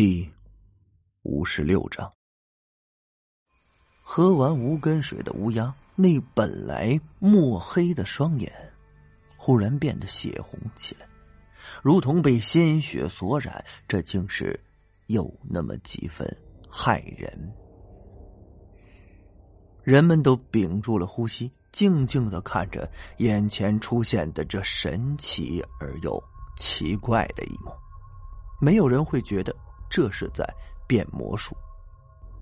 第五十六章，喝完无根水的乌鸦，那本来墨黑的双眼，忽然变得血红起来，如同被鲜血所染。这竟是有那么几分骇人。人们都屏住了呼吸，静静的看着眼前出现的这神奇而又奇怪的一幕。没有人会觉得。这是在变魔术。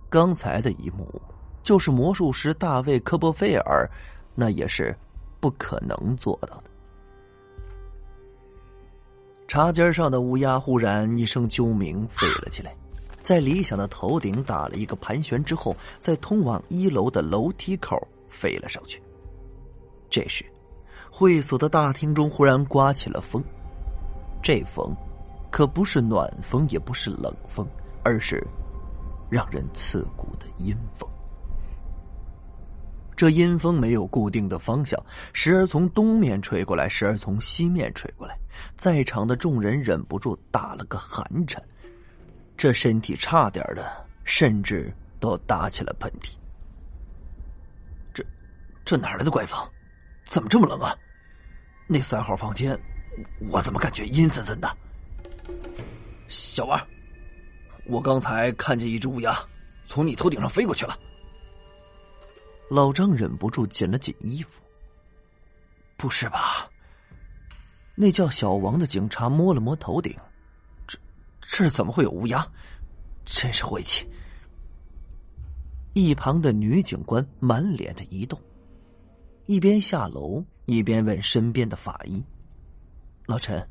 刚才的一幕，就是魔术师大卫·科波菲尔，那也是不可能做到的。茶几上的乌鸦忽然一声啾鸣，飞了起来，在理想的头顶打了一个盘旋之后，在通往一楼的楼梯口飞了上去。这时，会所的大厅中忽然刮起了风，这风。可不是暖风，也不是冷风，而是让人刺骨的阴风。这阴风没有固定的方向，时而从东面吹过来，时而从西面吹过来。在场的众人忍不住打了个寒颤，这身体差点的，甚至都打起了喷嚏。这，这哪来的怪风？怎么这么冷啊？那三号房间，我怎么感觉阴森森的？小王，我刚才看见一只乌鸦从你头顶上飞过去了。老张忍不住紧了紧衣服。不是吧？那叫小王的警察摸了摸头顶，这这怎么会有乌鸦？真是晦气！一旁的女警官满脸的疑动，一边下楼一边问身边的法医：“老陈，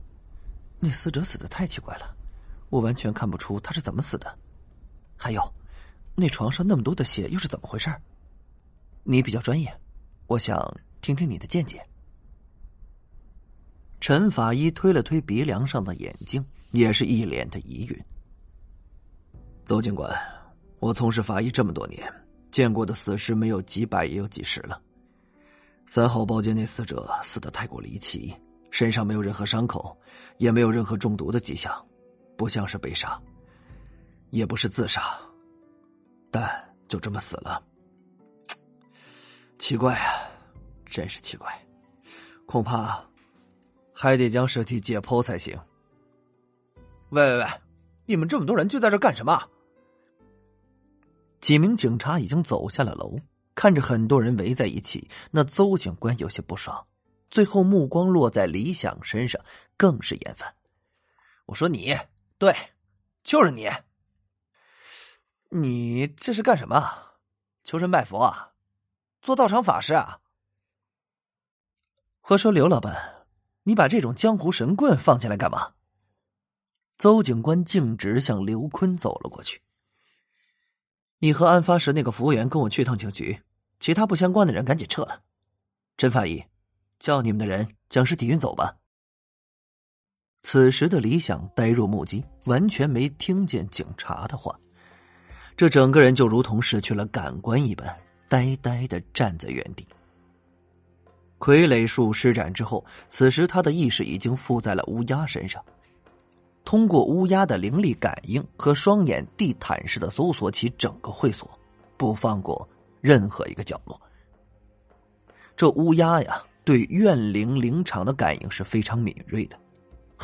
那死者死的太奇怪了。”我完全看不出他是怎么死的，还有，那床上那么多的血又是怎么回事？你比较专业，我想听听你的见解。陈法医推了推鼻梁上的眼镜，也是一脸的疑云。邹警官，我从事法医这么多年，见过的死尸没有几百也有几十了。三号包间那死者死的太过离奇，身上没有任何伤口，也没有任何中毒的迹象。不像是被杀，也不是自杀，但就这么死了，奇怪啊，真是奇怪，恐怕还得将尸体解剖才行。喂喂喂，你们这么多人聚在这干什么？几名警察已经走下了楼，看着很多人围在一起，那邹警官有些不爽，最后目光落在李想身上，更是厌烦。我说你。对，就是你。你这是干什么？求神拜佛啊？做道场法师啊？我说刘老板，你把这种江湖神棍放进来干嘛？邹警官径直向刘坤走了过去。你和案发时那个服务员跟我去趟警局，其他不相关的人赶紧撤了。陈法医，叫你们的人将尸体运走吧。此时的李想呆若木鸡，完全没听见警察的话，这整个人就如同失去了感官一般，呆呆的站在原地。傀儡术施展之后，此时他的意识已经附在了乌鸦身上，通过乌鸦的灵力感应和双眼地毯式的搜索起整个会所，不放过任何一个角落。这乌鸦呀，对怨灵灵场的感应是非常敏锐的。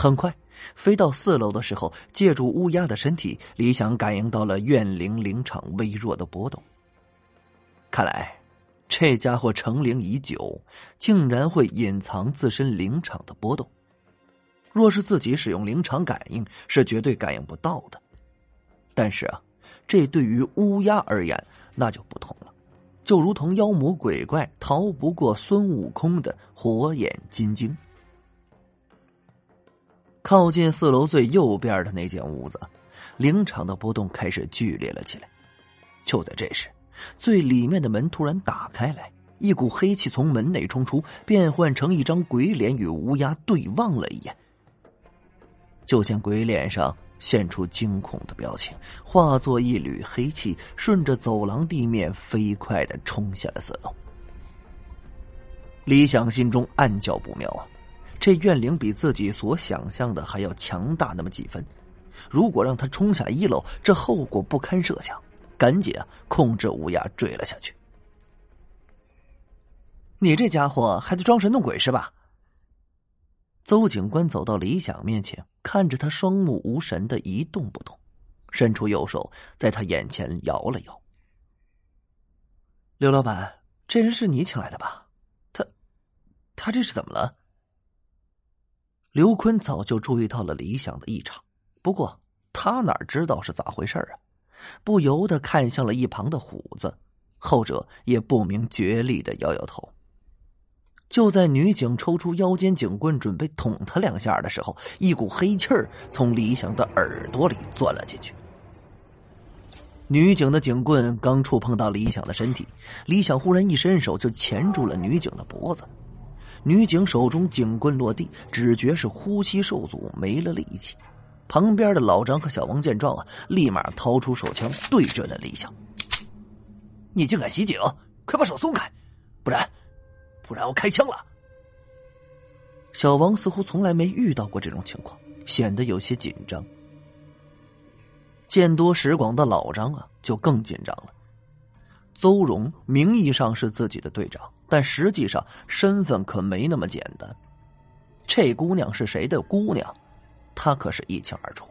很快，飞到四楼的时候，借助乌鸦的身体，李想感应到了怨灵灵场微弱的波动。看来，这家伙成灵已久，竟然会隐藏自身灵场的波动。若是自己使用灵场感应，是绝对感应不到的。但是啊，这对于乌鸦而言，那就不同了，就如同妖魔鬼怪逃不过孙悟空的火眼金睛。靠近四楼最右边的那间屋子，灵场的波动开始剧烈了起来。就在这时，最里面的门突然打开来，一股黑气从门内冲出，变换成一张鬼脸，与乌鸦对望了一眼。就见鬼脸上现出惊恐的表情，化作一缕黑气，顺着走廊地面飞快的冲下了四楼。李想心中暗叫不妙啊！这怨灵比自己所想象的还要强大那么几分，如果让他冲下一楼，这后果不堪设想。赶紧啊，控制乌鸦追了下去。你这家伙还在装神弄鬼是吧？邹警官走到李想面前，看着他双目无神的一动不动，伸出右手在他眼前摇了摇。刘老板，这人是你请来的吧？他，他这是怎么了？刘坤早就注意到了李想的异常，不过他哪知道是咋回事啊？不由得看向了一旁的虎子，后者也不明觉厉的摇摇头。就在女警抽出腰间警棍准备捅他两下的时候，一股黑气儿从李想的耳朵里钻了进去。女警的警棍刚触碰到李想的身体，李想忽然一伸手就钳住了女警的脖子。女警手中警棍落地，只觉是呼吸受阻，没了力气。旁边的老张和小王见状啊，立马掏出手枪对准了李想。你竟敢袭警！快把手松开，不然，不然我开枪了！小王似乎从来没遇到过这种情况，显得有些紧张。见多识广的老张啊，就更紧张了。邹荣名义上是自己的队长，但实际上身份可没那么简单。这姑娘是谁的姑娘？他可是一清二楚，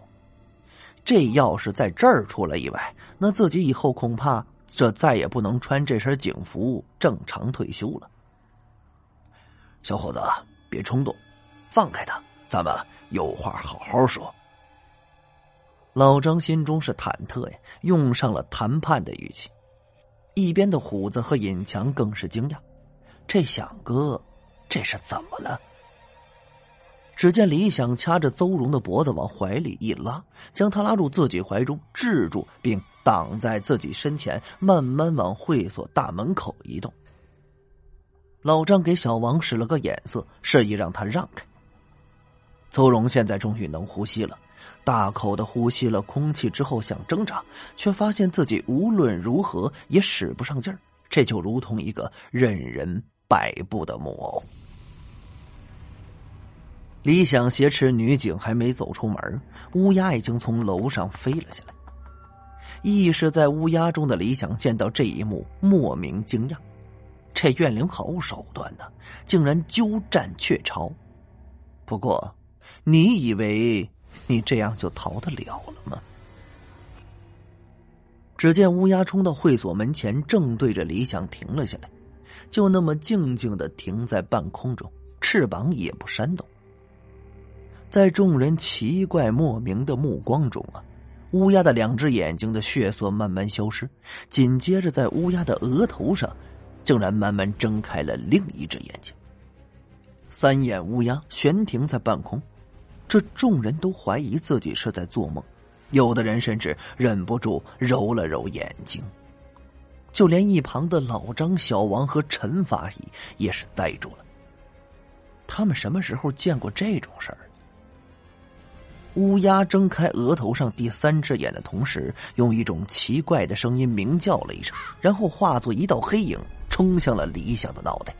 这要是在这儿出了意外，那自己以后恐怕这再也不能穿这身警服正常退休了。小伙子，别冲动，放开他，咱们有话好好说。老张心中是忐忑呀，用上了谈判的语气。一边的虎子和尹强更是惊讶，这响哥，这是怎么了？只见李想掐着邹荣的脖子往怀里一拉，将他拉入自己怀中，制住并挡在自己身前，慢慢往会所大门口移动。老张给小王使了个眼色，示意让他让开。邹荣现在终于能呼吸了，大口的呼吸了空气之后，想挣扎，却发现自己无论如何也使不上劲儿，这就如同一个任人摆布的木偶。李想挟持女警还没走出门，乌鸦已经从楼上飞了下来。意识在乌鸦中的李想见到这一幕，莫名惊讶：这怨灵好手段呢，竟然鸠占鹊巢。不过，你以为你这样就逃得了了吗？只见乌鸦冲到会所门前，正对着李想停了下来，就那么静静的停在半空中，翅膀也不扇动。在众人奇怪莫名的目光中啊，乌鸦的两只眼睛的血色慢慢消失，紧接着在乌鸦的额头上，竟然慢慢睁开了另一只眼睛。三眼乌鸦悬停在半空，这众人都怀疑自己是在做梦，有的人甚至忍不住揉了揉眼睛，就连一旁的老张、小王和陈法医也是呆住了。他们什么时候见过这种事儿？乌鸦睁开额头上第三只眼的同时，用一种奇怪的声音鸣叫了一声，然后化作一道黑影冲向了李想的脑袋。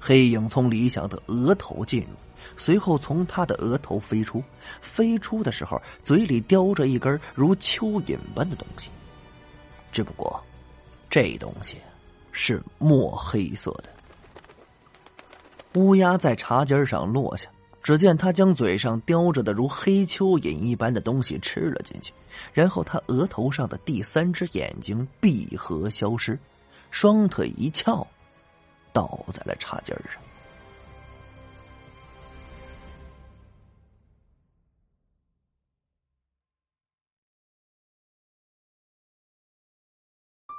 黑影从李想的额头进入，随后从他的额头飞出。飞出的时候，嘴里叼着一根如蚯蚓般的东西，只不过这东西是墨黑色的。乌鸦在茶几上落下。只见他将嘴上叼着的如黑蚯蚓一般的东西吃了进去，然后他额头上的第三只眼睛闭合消失，双腿一翘，倒在了茶几上。